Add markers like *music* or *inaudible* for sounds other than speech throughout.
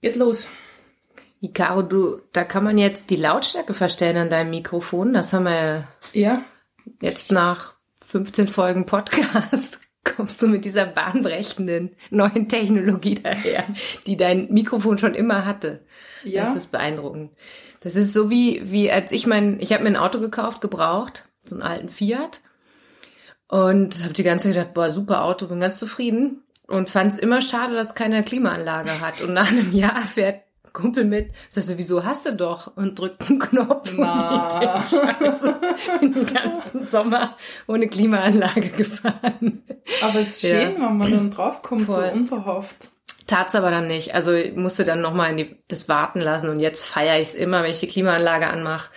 Geht los. Caro, du, da kann man jetzt die Lautstärke verstellen an deinem Mikrofon. Das haben wir Ja. jetzt nach 15 Folgen Podcast. *laughs* Kommst du mit dieser bahnbrechenden neuen Technologie daher, die dein Mikrofon schon immer hatte. Ja. Das ist beeindruckend. Das ist so wie, wie als ich mein, ich habe mir ein Auto gekauft, gebraucht, so einen alten Fiat. Und habe die ganze Zeit gedacht, boah, super Auto, bin ganz zufrieden. Und fand es immer schade, dass es keine Klimaanlage hat. Und nach einem Jahr fährt Kumpel mit, sagst du, wieso hast du doch? Und drückt einen Knopf Na. und ich bin den ganzen Sommer ohne Klimaanlage gefahren. Aber es ist Ja. schön, wenn man dann draufkommt, Voll. so unverhofft. Tat's aber dann nicht. Also ich musste dann nochmal in die, das warten lassen und jetzt feiere ich es immer, wenn ich die Klimaanlage anmache,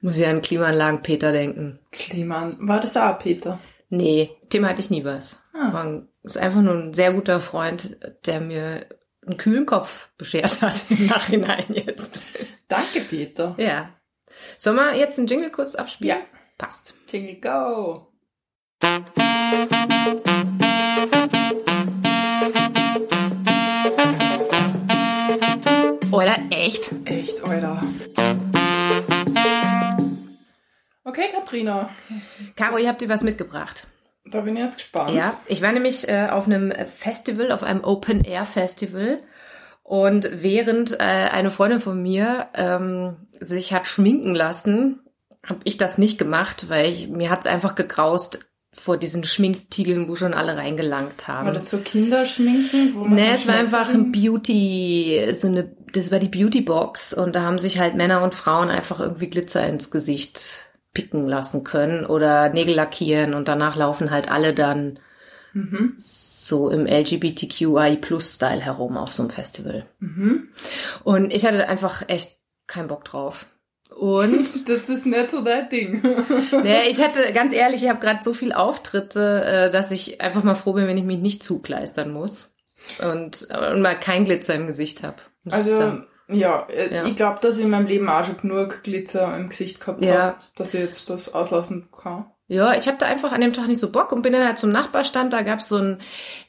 muss ich an Klimaanlagen Peter denken. Kliman. War das auch Peter? Nee, dem hatte ich nie was. Ah. War ein, ist einfach nur ein sehr guter Freund, der mir einen kühlen Kopf beschert hat *laughs* im Nachhinein jetzt. Danke, Peter. Ja. Sollen wir jetzt einen Jingle kurz abspielen? Ja. Passt. Jingle go. Oder echt? Echt, Alter. Okay, Katrina. Caro, ihr habt dir was mitgebracht. Da bin ich jetzt gespannt. Ja, ich war nämlich äh, auf einem Festival, auf einem Open Air Festival. Und während äh, eine Freundin von mir ähm, sich hat schminken lassen, habe ich das nicht gemacht, weil ich, mir hat's einfach gegraust vor diesen Schminktiegeln, wo schon alle reingelangt haben. War das so Kinderschminken? Wo Nee, es war einfach ein Beauty, so eine, das war die Beauty Box und da haben sich halt Männer und Frauen einfach irgendwie Glitzer ins Gesicht picken lassen können oder Nägel lackieren und danach laufen halt alle dann Mhm. so im LGBTQI Plus Style herum auf so einem Festival. Mhm. Und ich hatte einfach echt keinen Bock drauf. Und *laughs* Das ist nicht so dein Ding. *laughs* nee, ich hatte, ganz ehrlich, ich habe gerade so viel Auftritte, äh, dass ich einfach mal froh bin, wenn ich mich nicht zukleistern muss. Und, äh, und mal kein Glitzer im Gesicht habe. Also, ja, äh, Ja. ich glaube, dass ich in meinem Leben auch schon genug Glitzer im Gesicht gehabt Ja. habe, dass ich jetzt das auslassen kann. Ja, ich hatte einfach an dem Tag nicht so Bock und bin dann halt zum Nachbarstand, da gab's so ein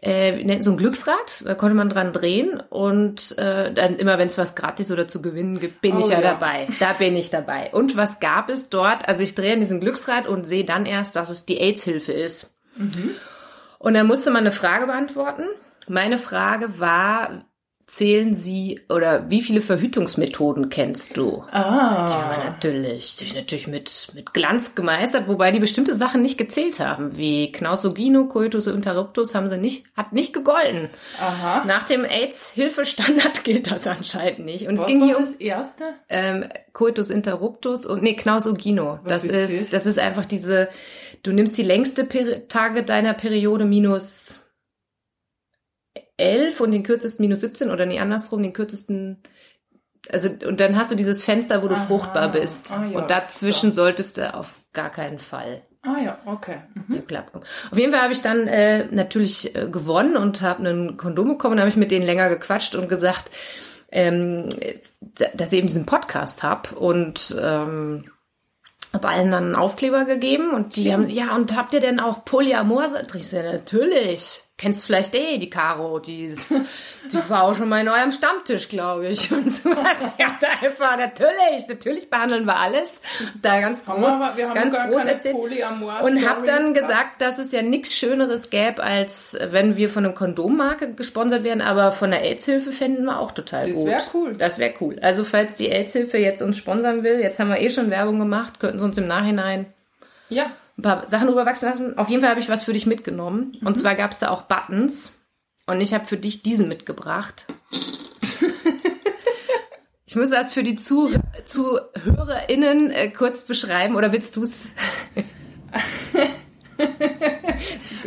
äh, so ein Glücksrad, da konnte man dran drehen und äh, dann immer wenn es was gratis oder zu gewinnen gibt, bin Oh ich ja, ja. dabei. Da bin ich dabei. Und was gab es dort? Also ich drehe an diesem Glücksrad und sehe dann erst, dass es die AIDS-Hilfe ist. Und dann musste man eine Frage beantworten. Meine Frage war, zählen Sie oder wie viele Verhütungsmethoden kennst du? Die war Ah. natürlich, die natürlich mit, mit Glanz gemeistert, wobei die bestimmte Sachen nicht gezählt haben, wie Knausogino, Coitus interruptus haben sie nicht, hat nicht gegolten. Aha. Nach dem AIDS-Hilfestandard *laughs* gilt das anscheinend nicht. Und es Was ging war hier um das erste? ähm, Coitus interruptus und nee, Knausogino. Was Das ist ist, das? das ist einfach diese, du nimmst die längste Peri Tage deiner Periode minus 11 und den kürzesten minus 17 oder nee, andersrum, den kürzesten also und dann hast du dieses Fenster, wo du Aha. fruchtbar bist. Ah, ja, und dazwischen so. solltest du auf gar keinen Fall Ah ja, okay. Mhm. Auf jeden Fall habe ich dann äh, natürlich äh, gewonnen und habe einen Kondom bekommen. Da habe ich mit denen länger gequatscht und gesagt, ähm, dass ich eben diesen Podcast hab und ähm, habe allen dann einen Aufkleber gegeben und die Schön. haben, ja, und habt ihr denn auch Polyamor? Ich so, ja, natürlich. Kennst vielleicht eh die Caro, die, ist, die war auch schon mal in eurem Stammtisch, glaube ich. Und so was. *laughs* Ja, da einfach, natürlich, natürlich behandeln wir alles. Da ganz Haben groß, wir, aber wir haben ganz groß erzählt. Und habe dann gesagt, dass es ja nichts Schöneres gäbe, als wenn wir von einem Kondommarke gesponsert werden, aber von der AIDS-Hilfe fänden wir auch total Das gut. wär cool. Das wäre cool. Also falls die AIDS-Hilfe jetzt uns sponsern will, jetzt haben wir eh schon Werbung gemacht, könnten sie uns im Nachhinein Ja. Ein paar Sachen rüberwachsen lassen. Auf jeden Fall habe ich was für dich mitgenommen. Und zwar gab es da auch Buttons. Und ich habe für dich diesen mitgebracht. *laughs* Ich muss das für die Zuh ZuhörerInnen äh, kurz beschreiben. Oder willst du es? *laughs*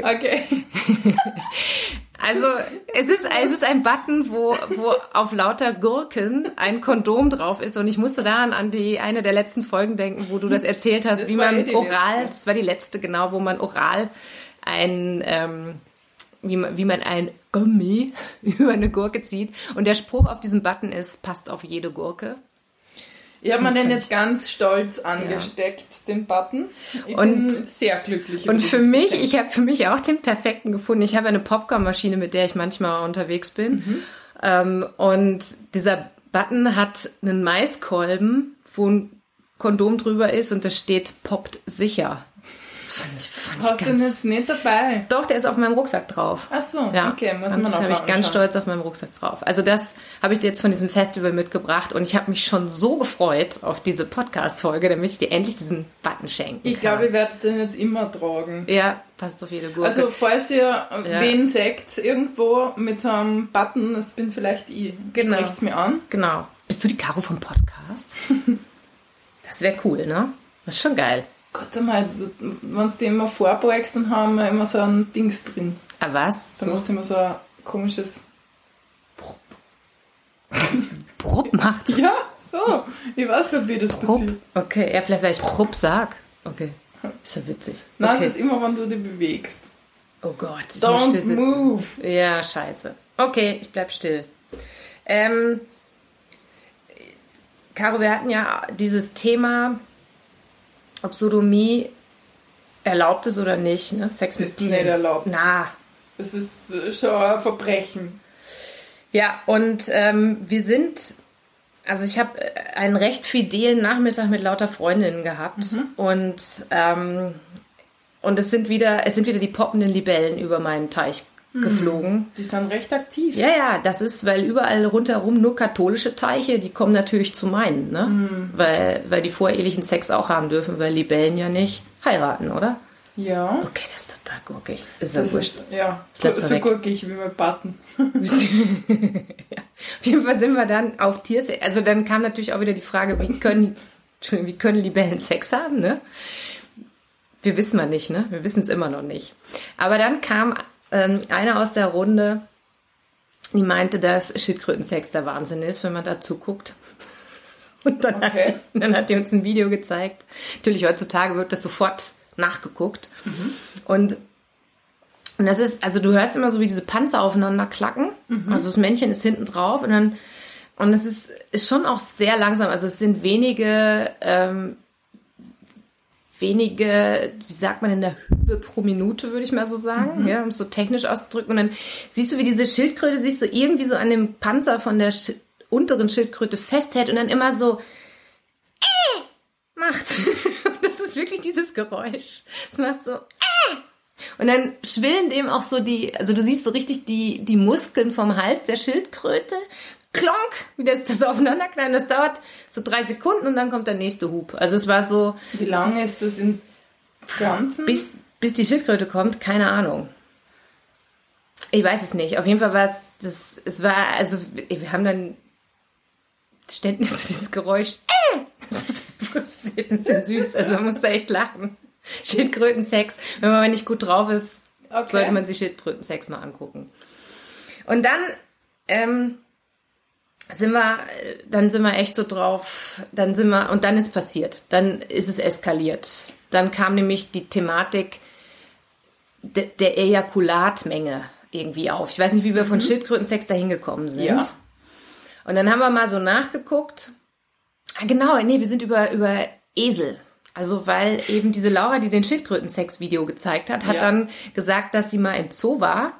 Okay. *laughs* Also es ist, es ist ein Button, wo, wo auf lauter Gurken ein Kondom drauf ist. Und ich musste daran an die eine der letzten Folgen denken, wo du das erzählt hast, Das wie man eh oral, letzte. das war die letzte, genau, wo man oral ein, ähm, wie man, wie man ein Gummi *laughs* über eine Gurke zieht. Und der Spruch auf diesem Button ist, passt auf jede Gurke. Ich habe mir den jetzt ganz stolz angesteckt, den Button. Ich Und- bin sehr glücklich. Und für mich, Geschenk. ich habe für mich auch den perfekten gefunden. Ich habe eine Popcornmaschine, mit der ich manchmal unterwegs bin. Ähm, und dieser Button hat einen Maiskolben, wo ein Kondom drüber ist und da steht poppt sicher. Fand ich, fand Hast ich du den jetzt nicht dabei? Doch, der ist auf meinem Rucksack drauf. Ach so, Ja, okay, muss das habe ich ganz stolz auf meinem Rucksack drauf. Also das habe ich dir jetzt von diesem Festival mitgebracht und ich habe mich schon so gefreut auf diese Podcast-Folge, damit ich dir endlich diesen Button schenken Ich glaube, ich werde den jetzt immer tragen. ja, passt auf jede Gurke. Also, falls ihr wen seht, irgendwo mit so einem Button, das bin vielleicht ich. Genau. Sprecht's mir an. genau. Bist du die Caro vom Podcast? *laughs* das wäre cool, ne? Das ist schon geil. Gott einmal, wenn du die immer vorbeugst, dann haben wir immer so ein Dings drin. Ah, was? Dann macht immer so ein komisches. *laughs* Brupp macht's. Ja, so. Ich weiß nicht, wie das Brupp. passiert. Okay, ja, vielleicht weil ich Brupp sag. Okay. Ist ja witzig. Nein, okay. es ist immer, wenn du dich bewegst. Oh Gott, ich Don't möchte sitzen. move. Ja, scheiße. Okay, ich bleib still. Ähm, Caro, wir hatten ja dieses Thema, ob Sodomie erlaubt ist oder nicht, ne? Sex mit Ist Tieren. nicht erlaubt. Na. Das ist äh, schon ein Verbrechen. Ja, und ähm, wir sind, also ich habe einen recht fidelen Nachmittag mit lauter Freundinnen gehabt und ähm, und es sind wieder, es sind wieder die poppenden Libellen über meinen Teich geflogen. Die sind recht aktiv. Ja, ja, das ist, weil überall rundherum nur katholische Teiche, die kommen natürlich zu meinen, ne? Weil, weil die vorehelichen Sex auch haben dürfen, weil Libellen ja nicht heiraten, oder? Ja. Okay, das ist total gurkig. Ist Das wurscht. ist, ja, Das so, so gurkig wie mein Button. *laughs* ja. Auf jeden Fall sind wir dann auf Tiersex. Also dann kam natürlich auch wieder die Frage, wie können, wie können Libellen Sex haben, ne? Wir wissen wir nicht, ne? Wir wissen es immer noch nicht. Aber dann kam ähm, einer aus der Runde, die meinte, dass Schildkrötensex der Wahnsinn ist, wenn man da zuguckt. *laughs* Und dann, hat Okay. die, dann hat die uns ein Video gezeigt. Natürlich, heutzutage wird das sofort nachgeguckt. Und und das ist, also du hörst immer so, wie diese Panzer aufeinander klacken. Also das Männchen ist hinten drauf und dann, und es ist, ist schon auch sehr langsam. Also es sind wenige, ähm, wenige, wie sagt man in der Hübe pro Minute, würde ich mal so sagen, ja, um es so technisch auszudrücken. Und dann siehst du, wie diese Schildkröte sich so irgendwie so an dem Panzer von der Schi unteren Schildkröte festhält und dann immer so äh, macht. *laughs* Das ist wirklich dieses Geräusch. Es macht so äh. Und dann schwillen dem auch so die, also du siehst so richtig die, die Muskeln vom Hals der Schildkröte. Klonk, wie das, das aufeinanderknallen. Das dauert so drei Sekunden und dann kommt der nächste Hub. Also es war so. Wie lange ist das in Ganzen? Bis, bis die Schildkröte kommt, keine Ahnung. Ich weiß es nicht. Auf jeden Fall war es, das, es war, also wir haben dann ständig so *laughs* dieses Geräusch. Äh! Das ist, das ist ein süß. Also man muss da echt lachen. Schildkrötensex. Wenn man nicht gut drauf ist, Okay. sollte man sich Schildkrötensex mal angucken. Und dann ähm, sind wir, dann sind wir echt so drauf, dann sind wir, und dann ist passiert. Dann ist es eskaliert. Dann kam nämlich die Thematik de, der Ejakulatmenge irgendwie auf. Ich weiß nicht, wie wir von Schildkrötensex dahin gekommen sind. Ja. Und dann haben wir mal so nachgeguckt. Ah, genau, nee, wir sind über, über Esel. Also, weil eben diese Laura, die den Schildkrötensex-Video gezeigt hat, hat Ja. dann gesagt, dass sie mal im Zoo war.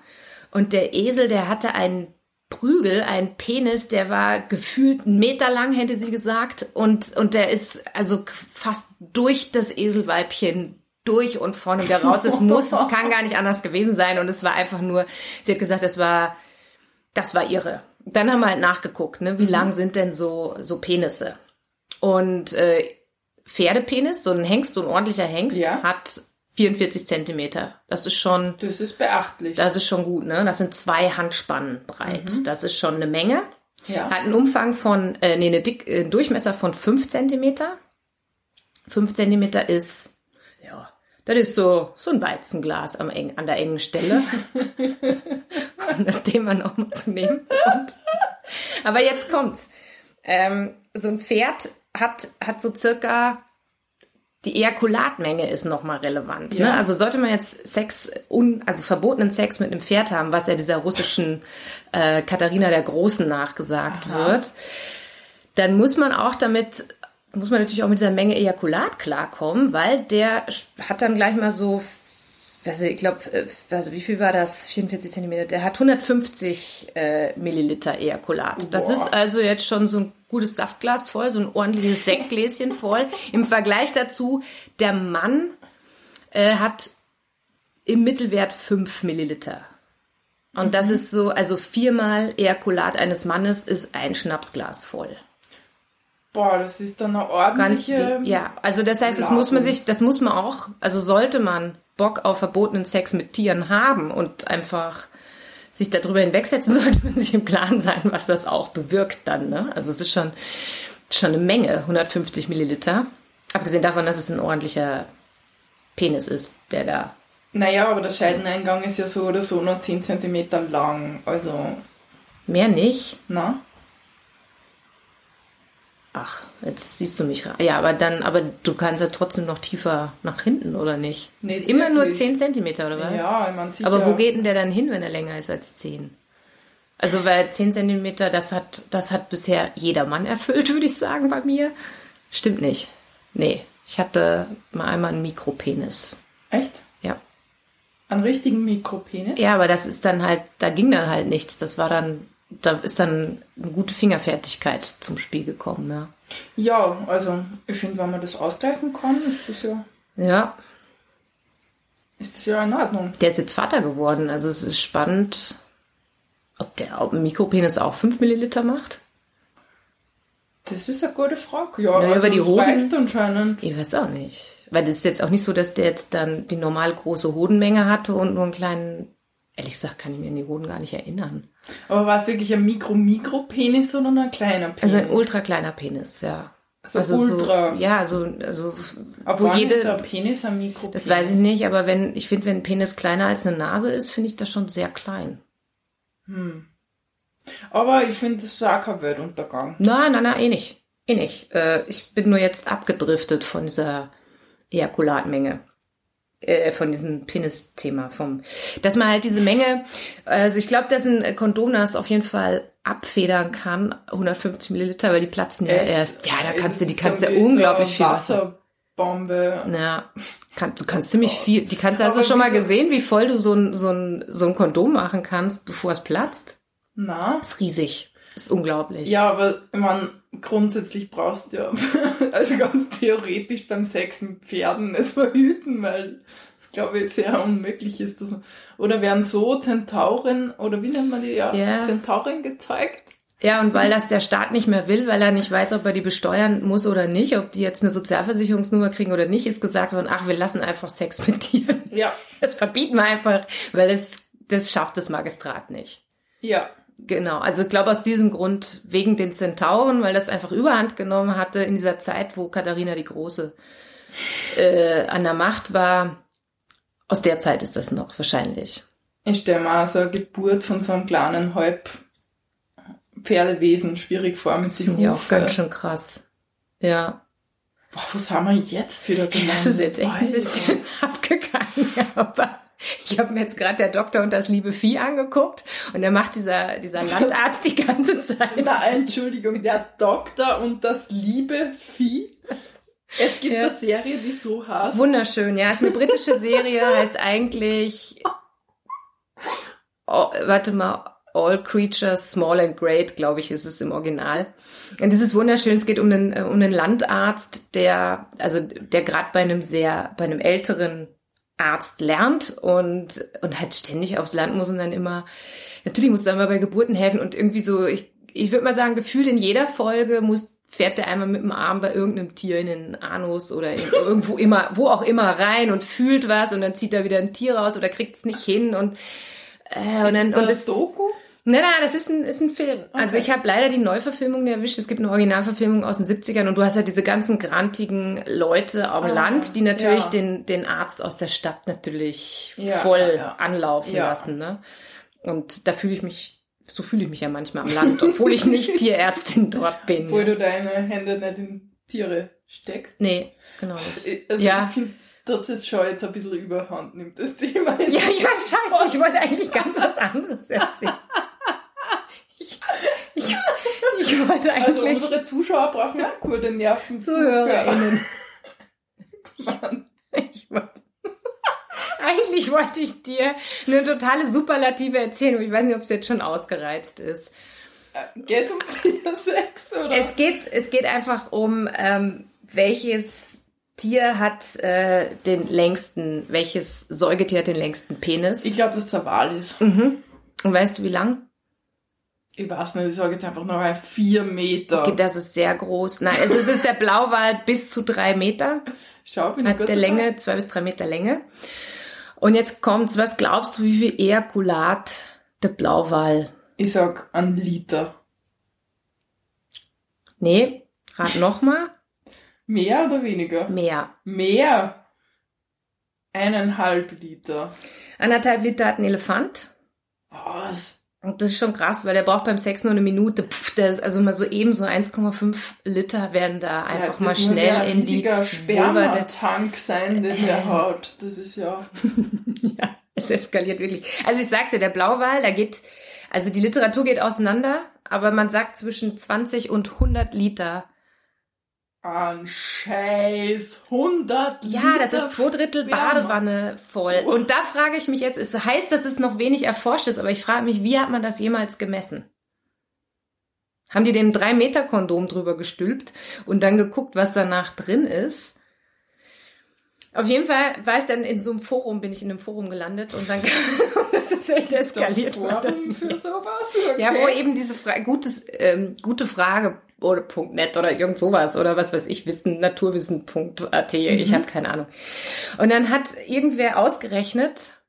Und der Esel, der hatte einen Prügel, einen Penis, der war gefühlt einen Meter lang, hätte sie gesagt. Und, und der ist also fast durch das Eselweibchen durch und vorne wieder raus. Es muss, es kann gar nicht anders gewesen sein. Und es war einfach nur, sie hat gesagt, es war, das war irre. Dann haben wir halt nachgeguckt, ne, wie lang sind denn so, so Penisse? Und äh, Pferdepenis, so ein Hengst, so ein ordentlicher Hengst, Ja. hat 44 Zentimeter. Das ist schon, Das ist beachtlich. das ist schon gut, ne? Das sind zwei Handspannen breit. Das ist schon eine Menge. ja. Hat einen Umfang von, äh, nee, eine Dick, äh, Durchmesser von 5 Zentimeter. 5 Zentimeter ist, ja, das ist so, so ein Weizenglas am eng, an der engen Stelle. *laughs* um das Thema nochmal zu nehmen. Und, aber jetzt kommt's. Ähm, so ein Pferd hat, hat so circa die Ejakulatmenge ist nochmal relevant. Ja. Ne? Also sollte man jetzt Sex, un, also verbotenen Sex mit einem Pferd haben, was ja dieser russischen äh, Katharina der Großen nachgesagt Aha. wird, dann muss man auch damit, muss man natürlich auch mit dieser Menge Ejakulat klarkommen, weil der hat dann gleich mal so also ich glaube, also wie viel war das? 44 Zentimeter. Der hat 150 äh, Milliliter Ejakulat. Das ist also jetzt schon so ein gutes Saftglas voll, so ein ordentliches *laughs* Sektgläschen voll. Im Vergleich dazu, der Mann äh, hat im Mittelwert 5 Milliliter. Und mhm. das ist so, also viermal Ejakulat eines Mannes ist ein Schnapsglas voll. Boah, das ist dann eine ordentliche. Ganz, ja, also das heißt, das muss man sich, das muss man auch, also sollte man Bock auf verbotenen Sex mit Tieren haben und einfach sich darüber hinwegsetzen, *laughs* sollte man sich im Klaren sein, was das auch bewirkt dann. Ne? Also es ist schon, schon eine Menge, 150 Milliliter. Abgesehen davon, dass es ein ordentlicher Penis ist, der da. Naja, aber der Scheideneingang ist ja so oder so nur 10 cm lang. Also. Mehr nicht? Na? Ach, jetzt siehst du mich. Ja, aber dann, aber du kannst ja trotzdem noch tiefer nach hinten, oder nicht? Nee, ist immer nur 10 Zentimeter, oder was? Ja, man sieht Aber wo geht denn der dann hin, wenn er länger ist als 10? Also, weil 10 Zentimeter, das hat, das hat bisher jeder Mann erfüllt, *laughs* würde ich sagen, bei mir. Stimmt nicht. Nee, ich hatte mal einmal einen Mikropenis. Echt? Ja. Einen richtigen Mikropenis? Ja, aber das ist dann halt, da ging dann halt nichts. Das war dann da ist dann eine gute Fingerfertigkeit zum Spiel gekommen, ja. Ja, also ich finde, wenn man das ausgleichen kann, ist das ja. Ja. Ist das ja in Ordnung. Der ist jetzt Vater geworden, also es ist spannend, ob der Mikropenis auch 5 Milliliter macht. Das ist eine gute Frage. Ja, naja, also die das Hoden, reicht anscheinend. Ich weiß auch nicht. Weil das ist jetzt auch nicht so, dass der jetzt dann die normal große Hodenmenge hatte und nur einen kleinen Ehrlich gesagt kann ich mir an die Hoden gar nicht erinnern. Aber war es wirklich ein Mikro-Mikro-Penis oder ein kleiner Penis? Also ein ultra kleiner Penis, ja. So also ultra. So, ja, also, also aber wo jede, ist ein Penis ein Mikropenis? Das weiß ich nicht, aber wenn, ich finde, wenn ein Penis kleiner als eine Nase ist, finde ich das schon sehr klein. Hm. Aber ich finde, das ist auch kein Weltuntergang. Nein, nein, nein, eh nicht. Eh nicht. Äh, ich bin nur jetzt abgedriftet von dieser Ejakulatmenge äh, von diesem Penis-Thema vom, dass man halt diese Menge, also ich glaube, dass ein Kondom das auf jeden Fall abfedern kann, 150 Milliliter, weil die platzen ja Echt? erst. Ja, da kannst du, die kannst ja unglaublich viel Wasserbombe. Ja, kann, du kannst ziemlich viel. Die kannst du hast du schon mal gesehen, wie voll du so ein, so ein, so ein Kondom machen kannst, bevor es platzt? Na? Das ist riesig. Das ist unglaublich. Ja, aber meine, grundsätzlich brauchst du ja, *laughs* also ganz theoretisch beim Sex mit Pferden nicht verhüten, weil das glaube ich sehr unmöglich ist. Dass oder werden so Zentauren, oder wie nennt man die ja, yeah. Zentauren gezeugt? Ja, und weil das der Staat nicht mehr will, weil er nicht weiß, ob er die besteuern muss oder nicht, ob die jetzt eine Sozialversicherungsnummer kriegen oder nicht, ist gesagt worden, ach, wir lassen einfach Sex mit Tieren. Ja. *laughs* Das verbieten wir einfach, weil es, das schafft das Magistrat nicht. Ja. Genau, also ich glaube aus diesem Grund, wegen den Zentauren, weil das einfach überhand genommen hatte in dieser Zeit, wo Katharina die Große äh, an der Macht war. Aus der Zeit ist das noch wahrscheinlich. Ich stelle mir so eine Geburt von so einem kleinen Halb Pferdewesen schwierig vor mit sich Ja, auch ganz schön krass. Ja. Boah, wo sind wir jetzt wieder genau? Das ist jetzt echt ein bisschen *laughs* abgegangen, aber ich habe mir jetzt gerade der Doktor und das liebe Vieh angeguckt und der macht dieser, dieser Landarzt die ganze Zeit. Na, Entschuldigung, der Doktor und das liebe Vieh. Es gibt ja. eine Serie, die so heißt. Wunderschön, ja. Es ist eine britische Serie, heißt eigentlich. Oh, warte mal. All Creatures Small and Great, glaube ich, ist es im Original. Und es ist wunderschön. Es geht um einen, um einen Landarzt, der, also, der gerade bei einem sehr, bei einem älteren Arzt lernt und, und halt ständig aufs Land muss und dann immer, natürlich muss er immer bei Geburten helfen und irgendwie so, ich, ich würde mal sagen, gefühlt in jeder Folge muss, fährt er einmal mit dem Arm bei irgendeinem Tier in den Anus oder in, *laughs* irgendwo immer, wo auch immer rein und fühlt was und dann zieht er wieder ein Tier raus oder kriegt es nicht hin und, äh, und dann, und das Doku? Nein, nein, das ist ein, ist ein Film. Also okay. Also ich habe leider die Neuverfilmung erwischt. Es gibt eine Originalverfilmung aus den 70ern und du hast ja diese ganzen grantigen Leute am ah, Land, die natürlich ja. den, den Arzt aus der Stadt natürlich ja, voll ja, anlaufen lassen. Ne? Und da fühle ich mich, so fühle ich mich ja manchmal am Land, obwohl ich nicht *laughs* Tierärztin dort bin. Obwohl du deine Hände nicht in Tiere steckst. Nee, genau nicht. Also ja. ich finde, dass es schon jetzt ein bisschen überhand nimmt, das Thema. Ja, ja, scheiße, *laughs* ich wollte eigentlich ganz was anderes erzählen. Ich, ich, ich wollte also eigentlich. Also unsere Zuschauer brauchen auch gute Nerven. ZuhörerInnen. *laughs* ich, ich wollte. *laughs* Eigentlich wollte ich dir eine totale Superlative erzählen, aber ich weiß nicht, ob es jetzt schon ausgereizt ist. Äh, Geht um Tiersex, oder? Es geht, es geht einfach um, ähm, welches Tier hat äh, den längsten, welches Säugetier hat den längsten Penis? ich glaube, dass es ein Wal ist. Und weißt du, wie lang? Ich weiß nicht, ich sage jetzt einfach noch ein vier Meter. Okay, das ist sehr groß. Nein, also es ist der Blauwal bis zu drei Meter. Schau, bin Hat der? Länge, zwei bis drei Meter Länge. Und jetzt kommt's, was glaubst du, wie viel Ejakulat der Blauwal? Ich sag ein Liter. Nee, rat nochmal. Mehr oder weniger? Mehr. Mehr. Eineinhalb Liter. Anderthalb Liter hat ein Elefant. Was? Und das ist schon krass, weil der braucht beim Sex nur eine Minute. Pff, der ist also mal so eben so 1,5 Liter werden da einfach mal das muss schnell ja in die Spermatank sein, den der hat. Das ist ja... *laughs* Ja, es eskaliert wirklich. Also ich sag's dir, der Blauwal, da geht, also die Literatur geht auseinander, aber man sagt zwischen 20 und 100 Liter. Ein Scheiß. 100 Liter. Ja, das ist zwei Drittel. Badewanne voll. Und da frage ich mich jetzt, es heißt, dass es noch wenig erforscht ist, aber ich frage mich, wie hat man das jemals gemessen? Haben die dem 3-Meter-Kondom drüber gestülpt und dann geguckt, was danach drin ist? Auf jeden Fall war ich dann in so einem Forum, bin ich in einem Forum gelandet und dann *laughs* das ist echt eskaliert. Forum für sowas? Okay. Ja, wo eben diese Fra gutes, ähm, gute Frage oder .net oder irgend sowas oder was weiß ich, Wissen, naturwissen.at, ich habe keine Ahnung. Und dann hat irgendwer ausgerechnet,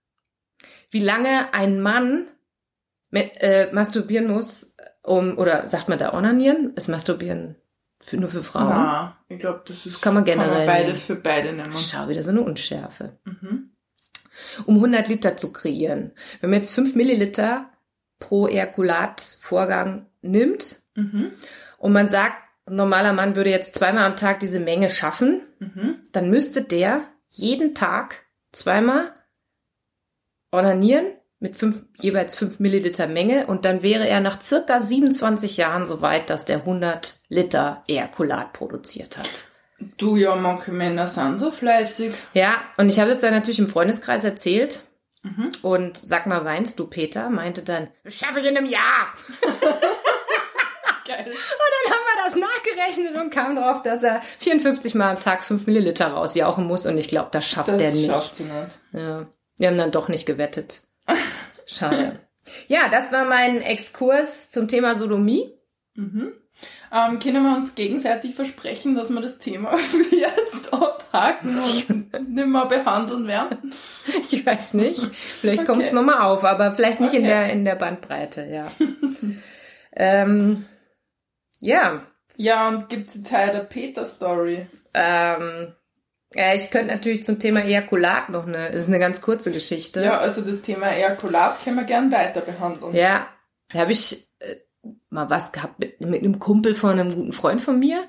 wie lange ein Mann mit, äh, masturbieren muss, um, oder sagt man da onanieren? Ist masturbieren für, nur für Frauen? Na, ich glaube, das ist... kann man generell beides für beide nehmen. Schau, wieder so eine Unschärfe. Mhm. Um 100 Liter zu kreieren. Wenn man jetzt 5 Milliliter pro Ejakulatvorgang nimmt Mhm. Und man sagt, ein normaler Mann würde jetzt zweimal am Tag diese Menge schaffen, Mhm. dann müsste der jeden Tag zweimal onanieren mit fünf, jeweils 5 Milliliter Menge und dann wäre er nach circa 27 Jahren so weit, dass der 100 Liter Ejakulat produziert hat. Du, ja, manche Männer sind so fleißig. Ja, und ich habe das dann natürlich im Freundeskreis erzählt. Mhm. Und sag mal, weinst du, Peter? Meinte dann, das schaffe ich in einem Jahr. *laughs* Geil. Und dann haben wir das nachgerechnet und kamen drauf, dass er 54 Mal am Tag 5 Milliliter rausjauchen muss. Und ich glaube, das schafft Das er nicht. schafft sie nicht. Ja. Wir haben dann doch nicht gewettet. Schade. *laughs* Ja, das war mein Exkurs zum Thema Sodomie. Mhm. Ähm, können wir uns gegenseitig versprechen, dass wir das Thema *laughs* jetzt abhaken und nicht mehr behandeln werden? *laughs* Ich weiß nicht. Vielleicht Okay. kommt es nochmal auf, aber vielleicht nicht in Okay. der, in der Bandbreite, ja. ähm, ja, Ja, und gibt's die Tyler Peter Story? Ähm, ja, ich könnte natürlich zum Thema Ejakulat noch eine, es ist eine ganz kurze Geschichte. Ja, also das Thema Ejakulat können wir gern weiter behandeln. Ja, da habe ich äh, mal was gehabt mit, mit einem Kumpel von einem guten Freund von mir.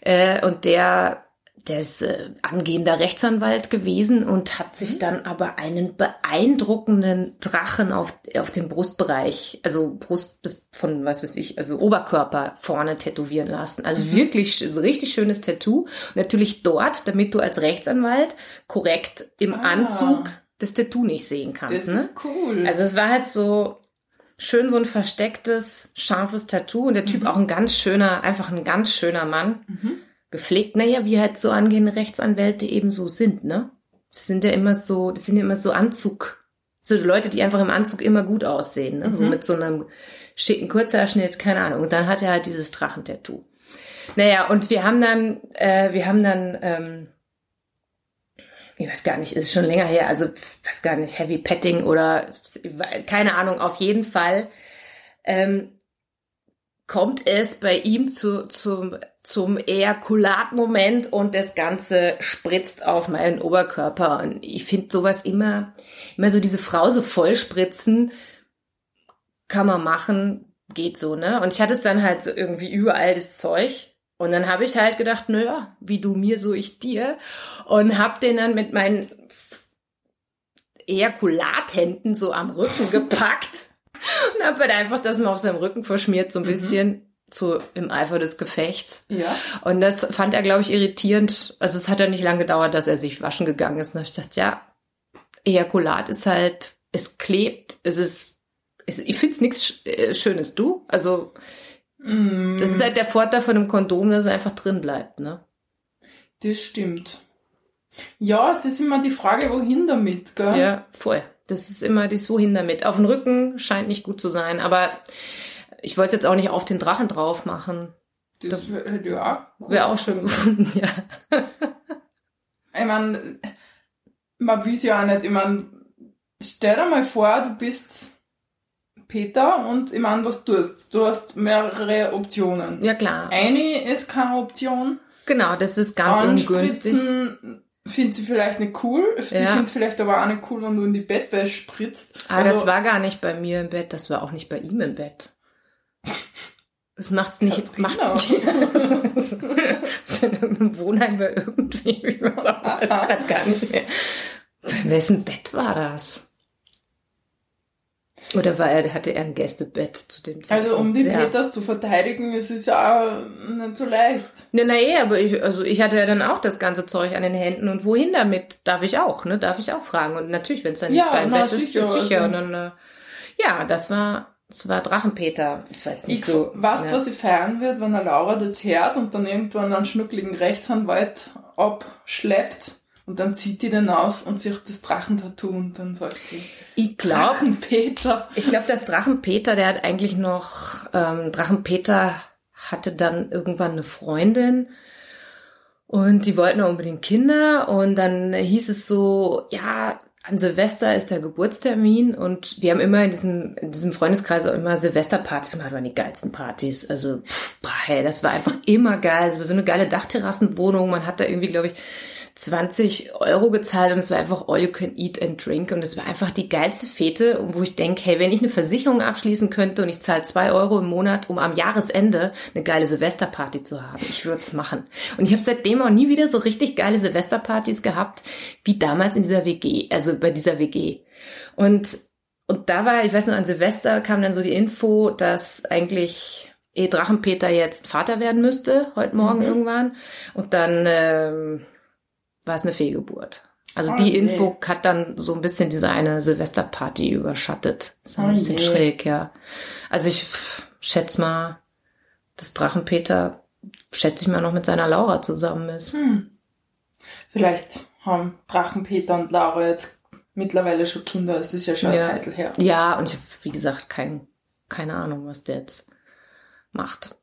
Äh, und der, der ist äh, angehender Rechtsanwalt gewesen und hat sich dann aber einen beeindruckenden Drachen auf, auf dem Brustbereich, also Brust bis von, was weiß ich, also Oberkörper vorne tätowieren lassen. Also wirklich sch- so richtig schönes Tattoo. Und natürlich dort, damit du als Rechtsanwalt korrekt im Ah. Anzug das Tattoo nicht sehen kannst. das ne? ist cool. Also es war halt so schön so ein verstecktes, scharfes Tattoo und der Typ auch ein ganz schöner, einfach ein ganz schöner Mann. Mhm. Gepflegt, naja, wie halt so angehende Rechtsanwälte eben so sind, ne? Das sind ja immer so, das sind ja immer so Anzug, so Leute, die einfach im Anzug immer gut aussehen, ne? So Mhm. mit so einem schicken Kurzhaarschnitt, keine Ahnung. Und dann hat er halt dieses Drachentattoo. Naja, und wir haben dann, äh, wir haben dann, ähm, ich weiß gar nicht, ist schon länger her, also weiß gar nicht, Heavy Petting oder keine Ahnung, auf jeden Fall ähm, kommt es bei ihm zu, zum, zum Ejakulatmoment und das Ganze spritzt auf meinen Oberkörper. Und ich finde sowas immer, immer so diese Frau so vollspritzen, kann man machen, geht so, ne? Und ich hatte es dann halt so irgendwie überall das Zeug. Und dann habe ich halt gedacht, naja, wie du mir, so ich dir. Und hab den dann mit meinen Ejakulathänden so am Rücken gepackt *laughs* und hab halt einfach das mal auf seinem Rücken verschmiert, so ein bisschen so im Eifer des Gefechts. ja. Und das fand er, glaube ich, irritierend. Also es hat ja nicht lange gedauert, dass er sich waschen gegangen ist. Und ich dachte, ja, Ejakulat ist halt, es klebt, es ist, es, ich find's nichts äh, Schönes, du? Also, Mm, das ist halt der Vorteil von einem Kondom, dass es einfach drin bleibt, ne? das stimmt. Ja, es ist immer die Frage, wohin damit, gell? Ja, voll. Das ist immer das Wohin damit. Auf den Rücken scheint nicht gut zu sein, aber ich wollte jetzt auch nicht auf den Drachen drauf machen. Das hätte ja. Wäre auch schön gefunden, ja. *laughs* Ich meine, man will ja auch nicht. Ich meine, stell dir mal vor, du bist Peter und ich meine, was tust du? hast mehrere Optionen. Ja, klar. Eine ist keine Option. Genau, das ist ganz ungünstig. Anspritzen findet sie vielleicht nicht cool. Sie Ja. findet es vielleicht aber auch nicht cool, wenn du in die Bettwäsche spritzt. Ah, Also, das war gar nicht bei mir im Bett, das war auch nicht bei ihm im Bett. Das macht's nicht, Katrina. macht's nicht. *laughs* das ist in irgendeinem Wohnheim bei irgendwem, ich *laughs* weiß auch grad gar nicht mehr. Bei wessen Bett war das? Oder war er, hatte er ein Gästebett zu dem Zeitpunkt? Also um die ja. Peters zu verteidigen, es ist ja auch nicht so leicht. Ne, na eh, aber ich, also ich hatte ja dann auch das ganze Zeug an den Händen und wohin damit? Darf ich auch, ne? Darf ich auch fragen. Und natürlich, wenn es dann nicht Ja, dein na, Bett ist, sicher, ist sicher. also- Und dann, äh, ja, das war, das war Drachenpeter. Das war jetzt nicht Ich so. weiß, ja. was ich feiern wird, wenn der Laura das hört und dann irgendwann einen schnuckligen Rechtsanwalt abschleppt und dann zieht die den aus und sich das Drachentattoo und dann sagt sie, Ich glaube, Drachenpeter. ich glaube, das Drachenpeter, der hat eigentlich noch, ähm, Drachenpeter hatte dann irgendwann eine Freundin und die wollten auch unbedingt Kinder und dann hieß es so, ja, an Silvester ist der Geburtstermin und wir haben immer in diesem, in diesem Freundeskreis auch immer Silvesterpartys das waren die geilsten Partys. Also, pff, boah, hey, das war einfach immer geil. Es war so eine geile Dachterrassenwohnung. Man hat da irgendwie, glaube ich, 20 Euro gezahlt und es war einfach all you can eat and drink und es war einfach die geilste Fete, wo ich denke, hey, wenn ich eine Versicherung abschließen könnte und ich zahle zwei Euro im Monat, um am Jahresende eine geile Silvesterparty zu haben, ich würde es machen. Und ich habe seitdem auch nie wieder so richtig geile Silvesterpartys gehabt, wie damals in dieser WG, also bei dieser WG. Und, und da war, ich weiß noch, an Silvester kam dann so die Info, dass eigentlich eh Drachenpeter jetzt Vater werden müsste, heute Morgen Mhm. irgendwann. Und dann ähm, war es eine Fehlgeburt. Also Oh die. Info hat dann so ein bisschen diese eine Silvesterparty überschattet. Das war ein Oh bisschen je. schräg, ja. Also ich schätze mal, dass Drachenpeter, schätze ich mal, noch mit seiner Laura zusammen ist. Hm. Vielleicht haben Drachenpeter und Laura jetzt mittlerweile schon Kinder. Es ist ja schon eine Ja. Zeit her. Ja, und ich habe, wie gesagt, kein, keine Ahnung, was der jetzt macht.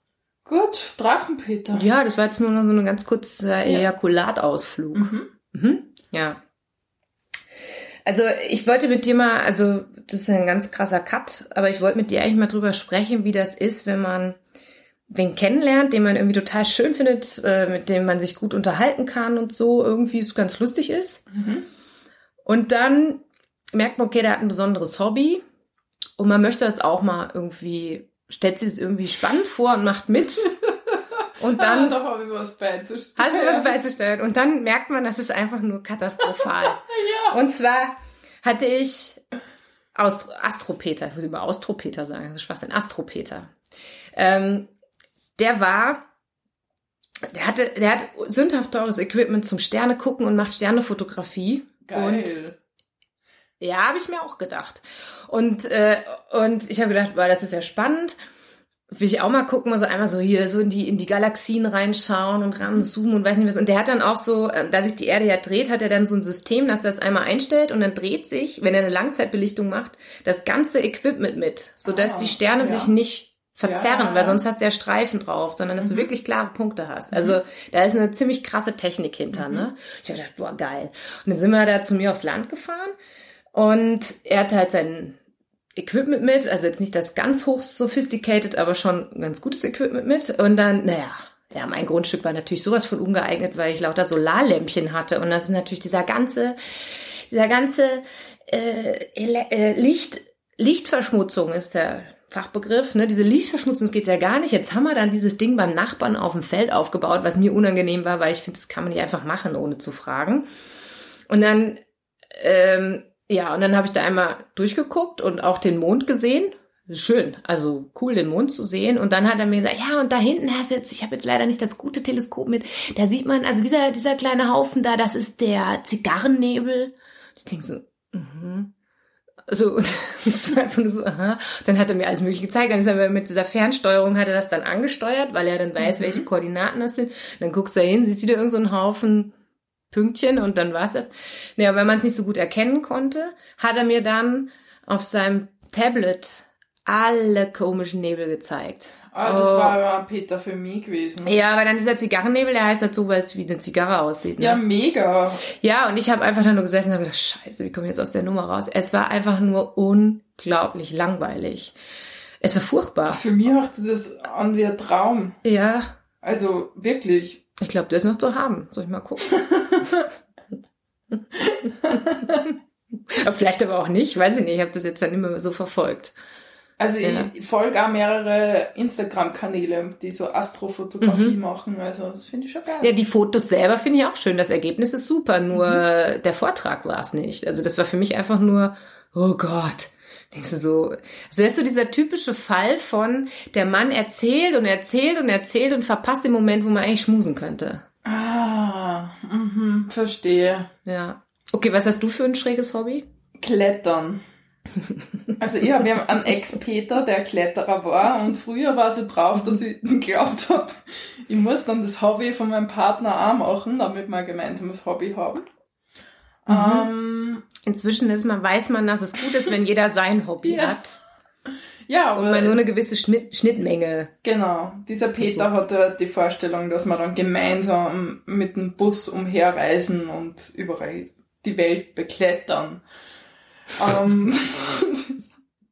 Gut, Drachenpeter. Ja, das war jetzt nur noch so ein ganz kurzer Ejakulatausflug. Mhm. Mhm. Ja. Also ich wollte mit dir mal, also das ist ein ganz krasser Cut, aber ich wollte mit dir eigentlich mal drüber sprechen, wie das ist, wenn man wen kennenlernt, den man irgendwie total schön findet, äh, mit dem man sich gut unterhalten kann und so, irgendwie so ganz lustig ist. Mhm. Und dann merkt man, okay, der hat ein besonderes Hobby und man möchte das auch mal irgendwie, stellt sich das irgendwie spannend vor und macht mit. *laughs* Und Dann, da habe ich was beizustellen. Hast du was beizustellen? Und dann merkt man, das ist einfach nur katastrophal. *laughs* Ja. Und zwar hatte ich Austro Astropeter, ich muss immer Austropeter sagen, das ist Schwachsinn, Astropeter. Ähm, der war, der hatte, der hat sündhaft teures Equipment zum Sterne gucken und macht Sternefotografie. Geil. Und ja, habe ich mir auch gedacht. Und, äh, und ich habe gedacht, boah, das ist ja spannend. Will ich auch mal gucken, mal so einmal so hier so in die, in die Galaxien reinschauen und ranzoomen und weiß nicht was. Und der hat dann auch so, äh, da sich die Erde ja dreht, hat er dann so ein System, dass er das einmal einstellt und dann dreht sich, wenn er eine Langzeitbelichtung macht, das ganze Equipment mit, sodass Ah, die Sterne ja. sich nicht verzerren, Ja. weil sonst hast du ja Streifen drauf, sondern dass du Mhm. wirklich klare Punkte hast. Also da ist eine ziemlich krasse Technik hinter, Mhm. ne? Ich habe gedacht, boah, geil. Und dann sind wir da zu mir aufs Land gefahren und er hat halt sein Equipment mit, also jetzt nicht das ganz hoch sophisticated, aber schon ein ganz gutes Equipment mit. Und dann, naja, ja, mein Grundstück war natürlich sowas von ungeeignet, weil ich lauter Solarlämpchen hatte. Und das ist natürlich dieser ganze, dieser ganze äh, äh, Licht, Lichtverschmutzung ist der Fachbegriff, ne? Diese Lichtverschmutzung geht ja gar nicht. Jetzt haben wir dann dieses Ding beim Nachbarn auf dem Feld aufgebaut, was mir unangenehm war, weil ich finde, das kann man nicht einfach machen, ohne zu fragen. Und dann, ähm, ja, und dann habe ich da einmal durchgeguckt und auch den Mond gesehen. Schön, also cool, den Mond zu sehen. Und dann hat er mir gesagt, ja, und da hinten hast du jetzt, ich habe jetzt leider nicht das gute Teleskop mit, da sieht man, also dieser, dieser kleine Haufen da, das ist der Zigarrennebel. Ich denke so, Mhm. *laughs* So, und so, aha. Dann hat er mir alles mögliche gezeigt. Dann ist er mit dieser Fernsteuerung hat er das dann angesteuert, weil er dann weiß, Mhm. welche Koordinaten das sind. Dann guckst du da hin, siehst wieder irgend so einen Haufen Pünktchen und dann war's das. Naja, weil man es nicht so gut erkennen konnte, hat er mir dann auf seinem Tablet alle komischen Nebel gezeigt. Ah, das Oh. war aber Peter für mich gewesen. Ja, aber dann dieser Zigarrennebel, der heißt halt so, weil es wie eine Zigarre aussieht. Ne? Ja, mega. Ja, und ich habe einfach da nur gesessen und habe gedacht, scheiße, wie komme ich jetzt aus der Nummer raus? Es war einfach nur unglaublich langweilig. Es war furchtbar. Für mich hört sich das an wie ein Traum. Ja, Also wirklich. Ich glaube, der ist noch zu haben. Soll ich mal gucken? *laughs* *laughs* vielleicht aber auch nicht, weiß ich nicht. Ich habe das jetzt dann immer so verfolgt. Also Ja. ich folge auch mehrere Instagram-Kanäle, die so Astrofotografie machen. Also das finde ich schon geil. Mhm. Ja, die Fotos selber finde ich auch schön. Das Ergebnis ist super, nur der Vortrag war es nicht. Also das war für mich einfach nur, oh Gott. Denkst du so, also das ist so dieser typische Fall von, der Mann erzählt und erzählt und erzählt und verpasst den Moment, wo man eigentlich schmusen könnte. Ah, mhm, verstehe. Ja. Okay, was hast du für ein schräges Hobby? Klettern. Also ich habe ja einen Ex-Peter, der Kletterer war und früher war sie drauf, dass ich *laughs* geglaubt habe, ich muss dann das Hobby von meinem Partner auch machen, damit wir ein gemeinsames Hobby haben. Ähm, Inzwischen ist man, weiß man, dass es gut ist, wenn jeder sein Hobby *laughs* Ja. hat ja, und aber man nur eine gewisse Schnitt, Schnittmenge. genau, dieser Peter hatte die Vorstellung, dass wir dann gemeinsam mit dem Bus umherreisen und überall die Welt beklettern. Ähm, *laughs* das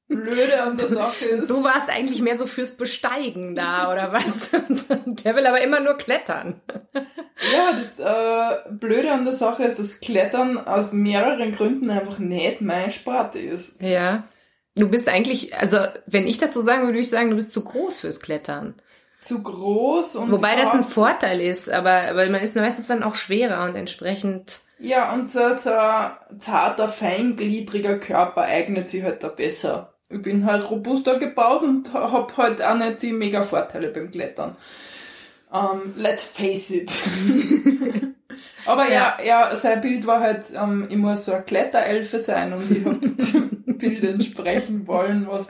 Blöde an der Sache ist, Du warst eigentlich mehr so fürs Besteigen da, oder was? Und *laughs* der will aber immer nur klettern. *laughs* Ja, das äh, Blöde an der Sache ist, dass Klettern aus mehreren Gründen einfach nicht mein Sport ist. Ja. Du bist eigentlich, also wenn ich das so sagen würde, würde ich sagen, du bist zu groß fürs Klettern. Zu groß und Wobei das ein Vorteil ist, aber, aber man ist meistens dann auch schwerer und entsprechend. Ja, und so, so ein zarter, feingliedriger Körper eignet sich halt da besser. Ich bin halt robuster gebaut und hab halt auch nicht die mega Vorteile beim Klettern. Ähm, let's face it. *laughs* Aber ja. ja, sein Bild war halt, ähm, ich muss so eine Kletterelfe sein und ich hab dem Bild entsprechen wollen, was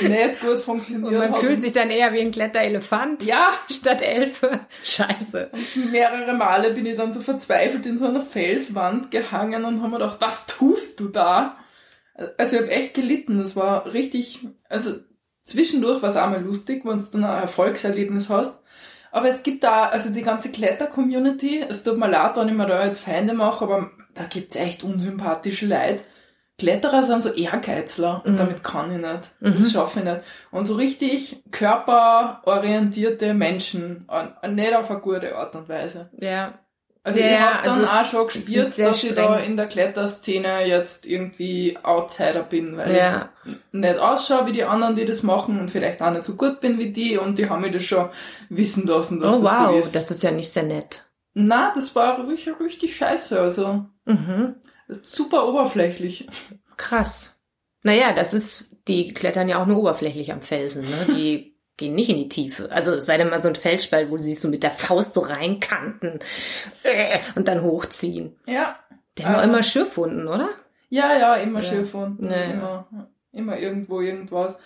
nicht gut funktioniert Und man hat. fühlt sich dann eher wie ein Kletterelefant ja, statt Elfe. Scheiße. mehrere Male bin ich dann so verzweifelt in so einer Felswand gehangen und habe mir gedacht, was tust du da? Also ich habe echt gelitten. Das war richtig, also zwischendurch war es auch mal lustig, wenn du dann ein Erfolgserlebnis hast. Aber es gibt da, also die ganze Kletter-Community, es tut mir leid, wenn ich mir da jetzt Feinde mache, aber da gibt's echt unsympathische Leute. Kletterer sind so Ehrgeizler und damit kann ich nicht. Das schaffe ich nicht. Und so richtig körperorientierte Menschen, nicht auf eine gute Art und Weise. Ja. Also Ja, ich habe dann also auch schon gespürt, dass ich da streng. in der Kletterszene jetzt irgendwie Outsider bin, weil Ja. ich nicht ausschaue wie die anderen, die das machen und vielleicht auch nicht so gut bin wie die und die haben mir das schon wissen lassen, dass Oh das so wow, ist. das ist ja nicht sehr nett. Na, das war richtig, richtig scheiße, also Mhm. super oberflächlich. Krass. Naja, das ist, die klettern ja auch nur oberflächlich am Felsen, ne? Die *laughs* gehen nicht in die Tiefe. Also es sei denn mal so ein Felsspalt, wo sie sich so mit der Faust so reinkanten äh, und dann hochziehen. Ja. Die haben auch Ah. immer Schürfwunden, oder? Ja, ja, immer Ja. Schürfwunden, Ja, ja. immer, immer irgendwo irgendwas.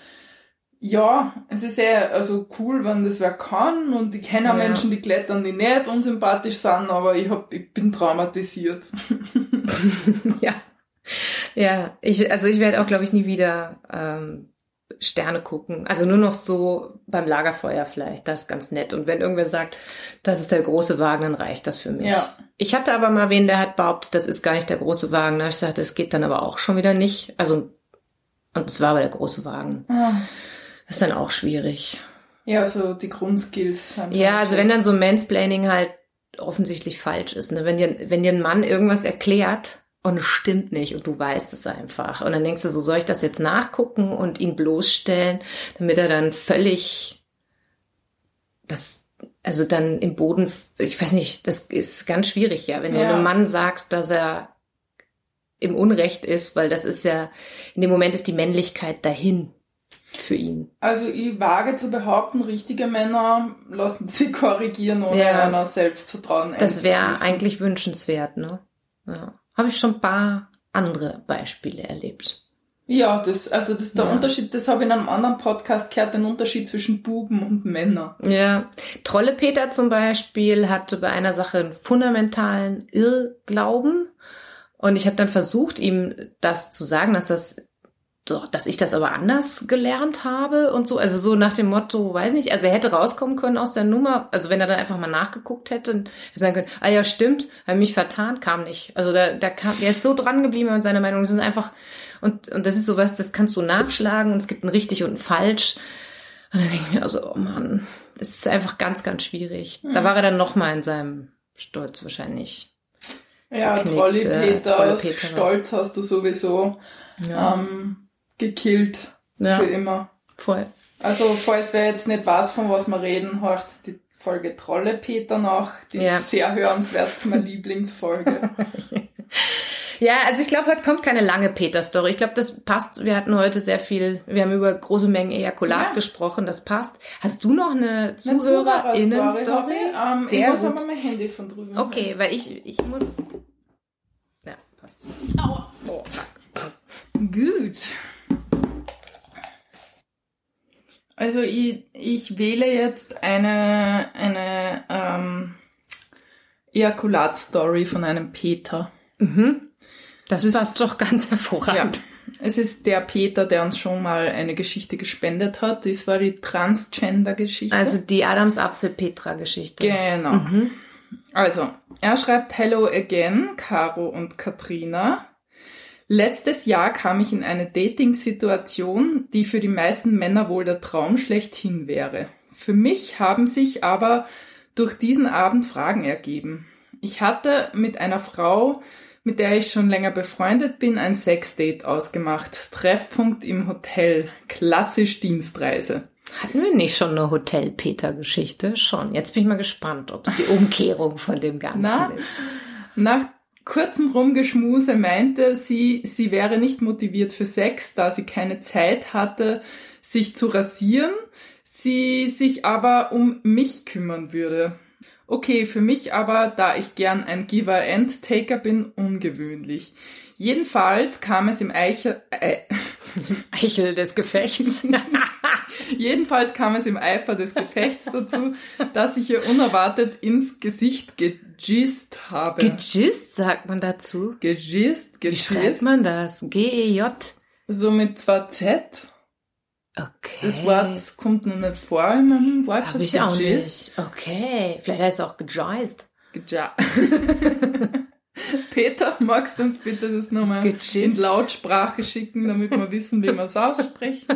Ja, es ist eher also cool, wenn das wer kann und ich kenne auch Ja. Menschen, die klettern, die nicht unsympathisch sind, aber ich hab, ich bin traumatisiert. *laughs* ja. Ja, ich, also ich werde auch, glaube ich, nie wieder ähm, Sterne gucken. Also nur noch so beim Lagerfeuer vielleicht. Das ist ganz nett. Und wenn irgendwer sagt, das ist der große Wagen, dann reicht das für mich. Ja. Ich hatte aber mal wen, der hat behauptet, das ist gar nicht der große Wagen. Da ich gesagt, das geht dann aber auch schon wieder nicht. Also, und es war aber der große Wagen. Das ist dann auch schwierig. Ja, so die Grundskills. Ja, halt also so- wenn dann so Mansplaining halt offensichtlich falsch ist, ne? wenn dir, wenn dir ein Mann irgendwas erklärt und es stimmt nicht und du weißt es einfach und dann denkst du so, soll ich das jetzt nachgucken und ihn bloßstellen, damit er dann völlig das, also dann im Boden, ich weiß nicht, das ist ganz schwierig, ja, wenn du Ja. einem Mann sagst, dass er im Unrecht ist, weil das ist ja, in dem Moment ist die Männlichkeit dahin für ihn. Also ich wage zu behaupten, richtige Männer lassen sich korrigieren, ohne Ja. einer Selbstvertrauen Das wäre eigentlich wünschenswert, ne? Ja. Habe ich schon ein paar andere Beispiele erlebt. Ja, das, also das ist der Ja. Unterschied, das habe ich in einem anderen Podcast gehört, den Unterschied zwischen Buben und Männern. Ja, Trolle Peter zum Beispiel hatte bei einer Sache einen fundamentalen Irrglauben und ich habe dann versucht, ihm das zu sagen, dass das doch, dass ich das aber anders gelernt habe und so, also so nach dem Motto, weiß nicht, also er hätte rauskommen können aus der Nummer, also wenn er dann einfach mal nachgeguckt hätte, hätte sagen können, ah ja, stimmt, habe mich vertan, kam nicht. Also da, da kam, der ist so dran geblieben mit seiner Meinung, das ist einfach, und, und das ist sowas, das kannst du nachschlagen und es gibt ein richtig und ein falsch. Und dann denke ich mir also, oh Mann, das ist einfach ganz, ganz schwierig. Da war er dann noch mal in seinem Stolz wahrscheinlich. Ja, Geknickt, Trolli äh. Stolz hast du sowieso Ja, ähm, gekillt Ja. für immer. voll. Also, falls wer jetzt nicht weiß, von was wir reden, hört die Folge Trolle Peter nach. Die Ja. ist sehr hörenswert, meine Lieblingsfolge. *laughs* Ja, also ich glaube, heute kommt keine lange Peter-Story. Ich glaube, das passt. Wir hatten heute sehr viel, wir haben über große Mengen Ejakulat Ja. gesprochen, das passt. Hast du noch eine ZuhörerInnen-Story? ich. Ähm, Sehr ich muss gut. aber mein Handy von drüben. Okay, weil ich, ich muss... Ja, passt. Aua. Oh, fuck. Gut. Also ich, ich wähle jetzt eine, eine ähm, Ejakulat-Story von einem Peter. Das, passt doch ganz hervorragend. Es ist der Peter, der uns schon mal eine Geschichte gespendet hat. Das war die Transgender-Geschichte. Also die Adams-Apfel-Petra-Geschichte. Genau. Also, er schreibt Hello again, Caro und Katrina. Letztes Jahr kam ich in eine Dating-Situation, die für die meisten Männer wohl der Traum schlechthin wäre. Für mich haben sich aber durch diesen Abend Fragen ergeben. Ich hatte mit einer Frau, mit der ich schon länger befreundet bin, ein Sexdate ausgemacht. Treffpunkt im Hotel. Klassisch Dienstreise. Hatten wir nicht schon eine Hotel-Peter-Geschichte? Schon. Jetzt bin ich mal gespannt, ob es die Umkehrung von dem Ganzen Na? ist. Nach kurzem Rumgeschmuse meinte sie, sie wäre nicht motiviert für Sex, da sie keine Zeit hatte, sich zu rasieren, sie sich aber um mich kümmern würde. Okay, für mich aber, da ich gern ein Giver-and-Taker bin, ungewöhnlich. Jedenfalls kam es im Eicher, äh, Eichel des Gefechts. *laughs* jedenfalls kam es im Eifer des Gefechts dazu, dass ich ihr unerwartet ins Gesicht gejist habe. Gejist sagt man dazu. Gejist, Wie schreibt gejist. man das? G-E-J. So mit zwei Z. Okay. Das Wort kommt noch nicht vor in meinem habe Wortschatz. ich auch Gejist. nicht. Okay. Vielleicht heißt es auch gejoist. Geja. *laughs* Peter, magst du uns bitte das nochmal Gejist. in Lautsprache schicken, damit wir wissen, wie man es ausspricht?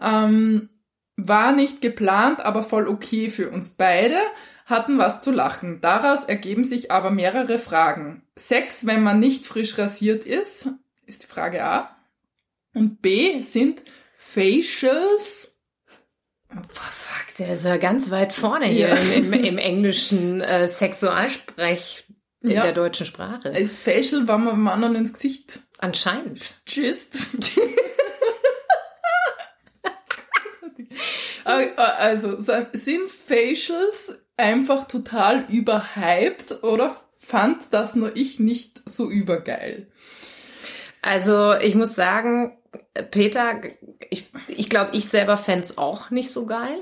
Ähm, war nicht geplant, aber voll okay für uns beide, hatten was zu lachen. Daraus ergeben sich aber mehrere Fragen. Sex, wenn man nicht frisch rasiert ist, ist die Frage A. Und B sind Facials Boah, fuck, der ist ja ganz weit vorne hier Ja. im, im, im englischen äh, Sexualsprech in Ja. der deutschen Sprache. Als Facial, wenn man dem anderen ins Gesicht Anscheinend. *laughs* *laughs* Also, so- sind Facials einfach total überhyped oder fand das nur ich nicht so übergeil? Also ich muss sagen, Peter, ich, ich glaube, ich selber fänd's auch nicht so geil.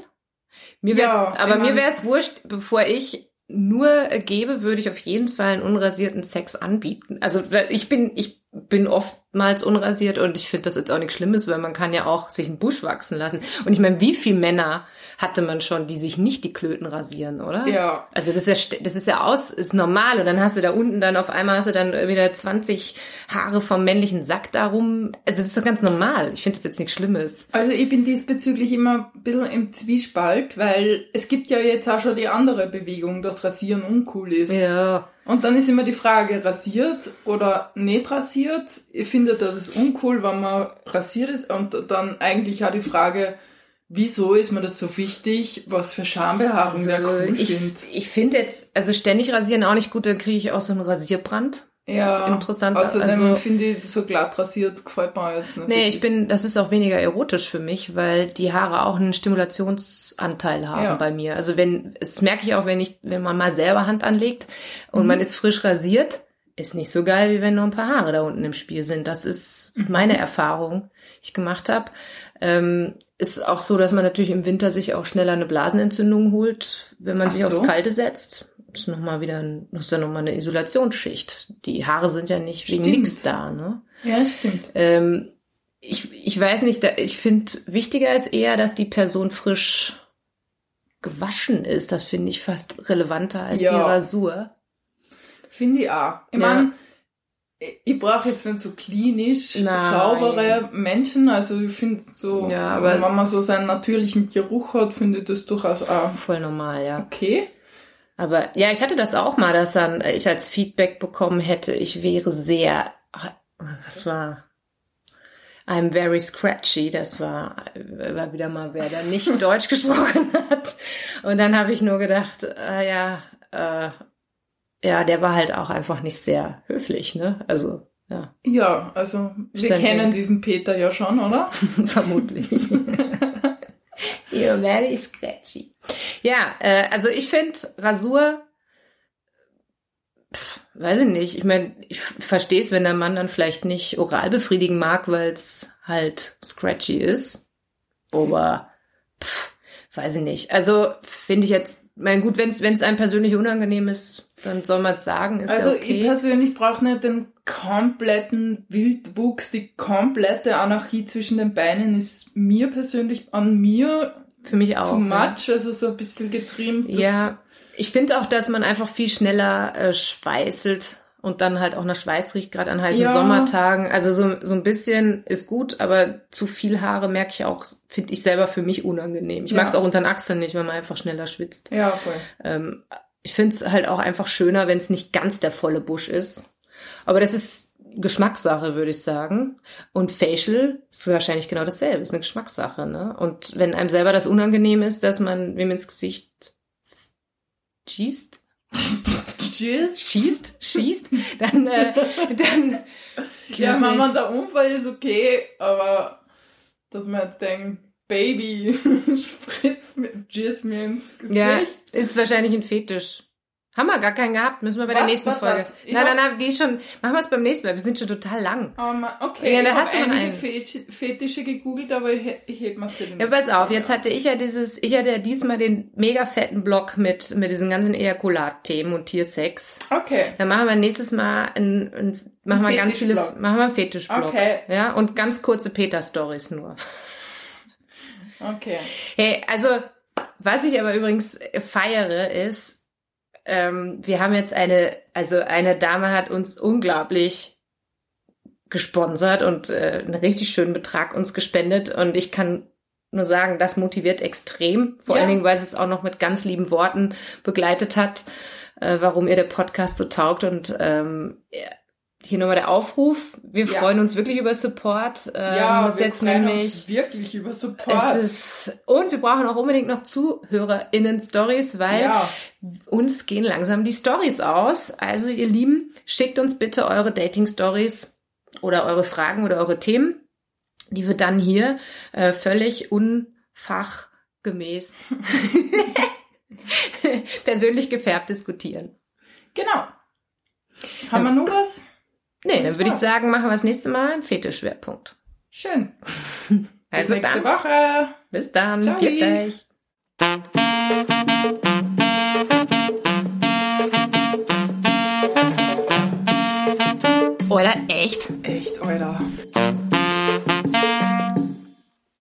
Mir wär's, Ja, aber mir wäre es wurscht, bevor ich nur gebe, würde ich auf jeden Fall einen unrasierten Sex anbieten. Also ich bin, ich bin oftmals unrasiert und ich finde das jetzt auch nichts Schlimmes, weil man kann ja auch sich einen Busch wachsen lassen. Und ich meine, wie viele Männer hatte man schon, die sich nicht die Klöten rasieren, oder? Ja. Also das ist ja, das ist ja aus, ist normal. Und dann hast du da unten dann auf einmal hast du dann wieder 20 Haare vom männlichen Sack darum. Also das ist doch ganz normal. Ich finde das jetzt nichts Schlimmes. Also ich bin diesbezüglich immer ein bisschen im Zwiespalt, weil es gibt ja jetzt auch schon die andere Bewegung, dass Rasieren uncool ist. Ja. Und dann ist immer die Frage, rasiert oder nicht rasiert. Ich finde, das ist uncool, wenn man rasiert ist. Und dann eigentlich auch die Frage, wieso ist mir das so wichtig? Was für Schambehaarung Also cool ich findet. ich finde jetzt, also ständig rasieren auch nicht gut, dann kriege ich auch so einen Rasierbrand. Ja, interessant, Außerdem also- finde ich, so glatt rasiert gefällt mir jetzt nicht. Nee, wirklich. ich bin, das ist auch weniger erotisch für mich, weil die Haare auch einen Stimulationsanteil haben Ja. bei mir. Also wenn, das merke ich auch, wenn ich, wenn man mal selber Hand anlegt und Mhm. man ist frisch rasiert, ist nicht so geil, wie wenn noch ein paar Haare da unten im Spiel sind. Das ist Mhm. meine Erfahrung, die ich gemacht habe. Ähm, ist auch so, dass man natürlich im Winter sich auch schneller eine Blasenentzündung holt, wenn man Ach sich so. aufs Kalte setzt. Das ist nochmal wieder ist dann nochmal eine Isolationsschicht. Die Haare sind ja nicht wegen Stimmt. nichts da, ne? Ja, stimmt. Ähm, ich, ich weiß nicht, da- ich finde, wichtiger ist eher, dass die Person frisch gewaschen ist. Das finde ich fast relevanter als Ja. die Rasur. Finde ich auch. Ich Ja. meine, ich, brauche jetzt nicht so klinisch Nein. saubere Menschen. Also ich finde so, Ja, aber- wenn man so seinen natürlichen Geruch hat, finde ich das durchaus auch Voll normal, ja. okay. Aber ja, ich hatte das auch mal, dass dann ich als Feedback bekommen hätte, ich wäre sehr, das war, I'm very scratchy, das war, war wieder mal wer, der nicht *laughs* Deutsch gesprochen hat. Und dann habe ich nur gedacht, äh, ja, äh, ja, der war halt auch einfach nicht sehr höflich, ne? Also, ja, Ja, also wir Ständig. kennen diesen Peter ja schon, oder? *laughs* *laughs* vermutlich. *laughs* You're very scratchy. Ja, äh, also ich finde Rasur, pff, weiß ich nicht. Ich meine, ich verstehe es, wenn der Mann dann vielleicht nicht oral befriedigen mag, weil es halt scratchy ist. Aber pff, weiß ich nicht. Also finde ich jetzt, mein gut, wenn es einem persönlich unangenehm ist, dann soll man es sagen. Ist Also ja ich okay. persönlich brauche nicht den kompletten Wildwuchs, die komplette Anarchie zwischen den Beinen ist mir persönlich an mir Für mich auch. too ja. much, also so ein bisschen getrimmt. Ja, ich finde auch, dass man einfach viel schneller äh, schweißelt und dann halt auch nach Schweiß riecht, gerade an heißen Ja. Sommertagen. Also so, so ein bisschen ist gut, aber zu viel Haare merke ich auch, finde ich selber für mich unangenehm. Ich Ja. mag es auch unter den Achseln nicht, wenn man einfach schneller schwitzt. Ja, voll. Ähm, ich finde es halt auch einfach schöner, wenn es nicht ganz der volle Busch ist. Aber das ist Geschmackssache, würde ich sagen. Und Facial ist wahrscheinlich genau dasselbe, ist eine Geschmackssache, ne? Und wenn einem selber das unangenehm ist, dass man wem ins Gesicht schießt, Tschüss. schießt, schießt, dann, äh, *laughs* dann, Ja, nicht. der Unfall ist okay, aber dass man jetzt denkt, Baby, *laughs* spritz mit Jizz mir ins Gesicht. ja, ist wahrscheinlich ein Fetisch. Haben wir gar keinen gehabt, müssen wir bei der Was? nächsten Was? Folge. Was? Nein, nein, nein, die ist schon, machen wir es beim nächsten Mal, wir sind schon total lang. Oh Mann, okay, Ja, da ich hast habe du noch einen. Fetisch- Fetische gegoogelt, aber ich, ich heb mir's für den Ja, pass auf, Mal. jetzt hatte ich ja dieses, ich hatte ja diesmal den mega fetten Block mit, mit diesen ganzen Ejakulat-Themen und Tiersex. Okay. Dann machen wir nächstes Mal ein, ein machen wir ganz viele, machen wir einen Fetischblock. Okay. Ja, und ganz kurze Peter-Stories nur. Okay. Hey, also, was ich aber übrigens feiere, ist, ähm, wir haben jetzt eine, also eine Dame hat uns unglaublich gesponsert und äh, einen richtig schönen Betrag uns gespendet und ich kann nur sagen, das motiviert extrem, vor Ja. allen Dingen, weil sie es auch noch mit ganz lieben Worten begleitet hat, äh, warum ihr der Podcast so taugt und ähm, hier nochmal der Aufruf. Wir Ja. freuen uns wirklich über Support. Ähm, Ja, es wir jetzt freuen nämlich uns wirklich über Support. es ist, und wir brauchen auch unbedingt noch ZuhörerInnen-Stories, weil ja, uns gehen langsam die Stories aus. Also, ihr Lieben, schickt uns bitte eure Dating-Stories oder eure Fragen oder eure Themen, die wir dann hier äh, völlig unfachgemäß *laughs* persönlich gefärbt diskutieren. genau. Haben wir noch was? Nee, dann würde ich sagen, machen wir das nächste Mal einen Fetischschwerpunkt. Schön. *laughs* Also Bis nächste dann, Woche. bis dann, Ciao. pfiat euch. Oder echt? Echt, Alter.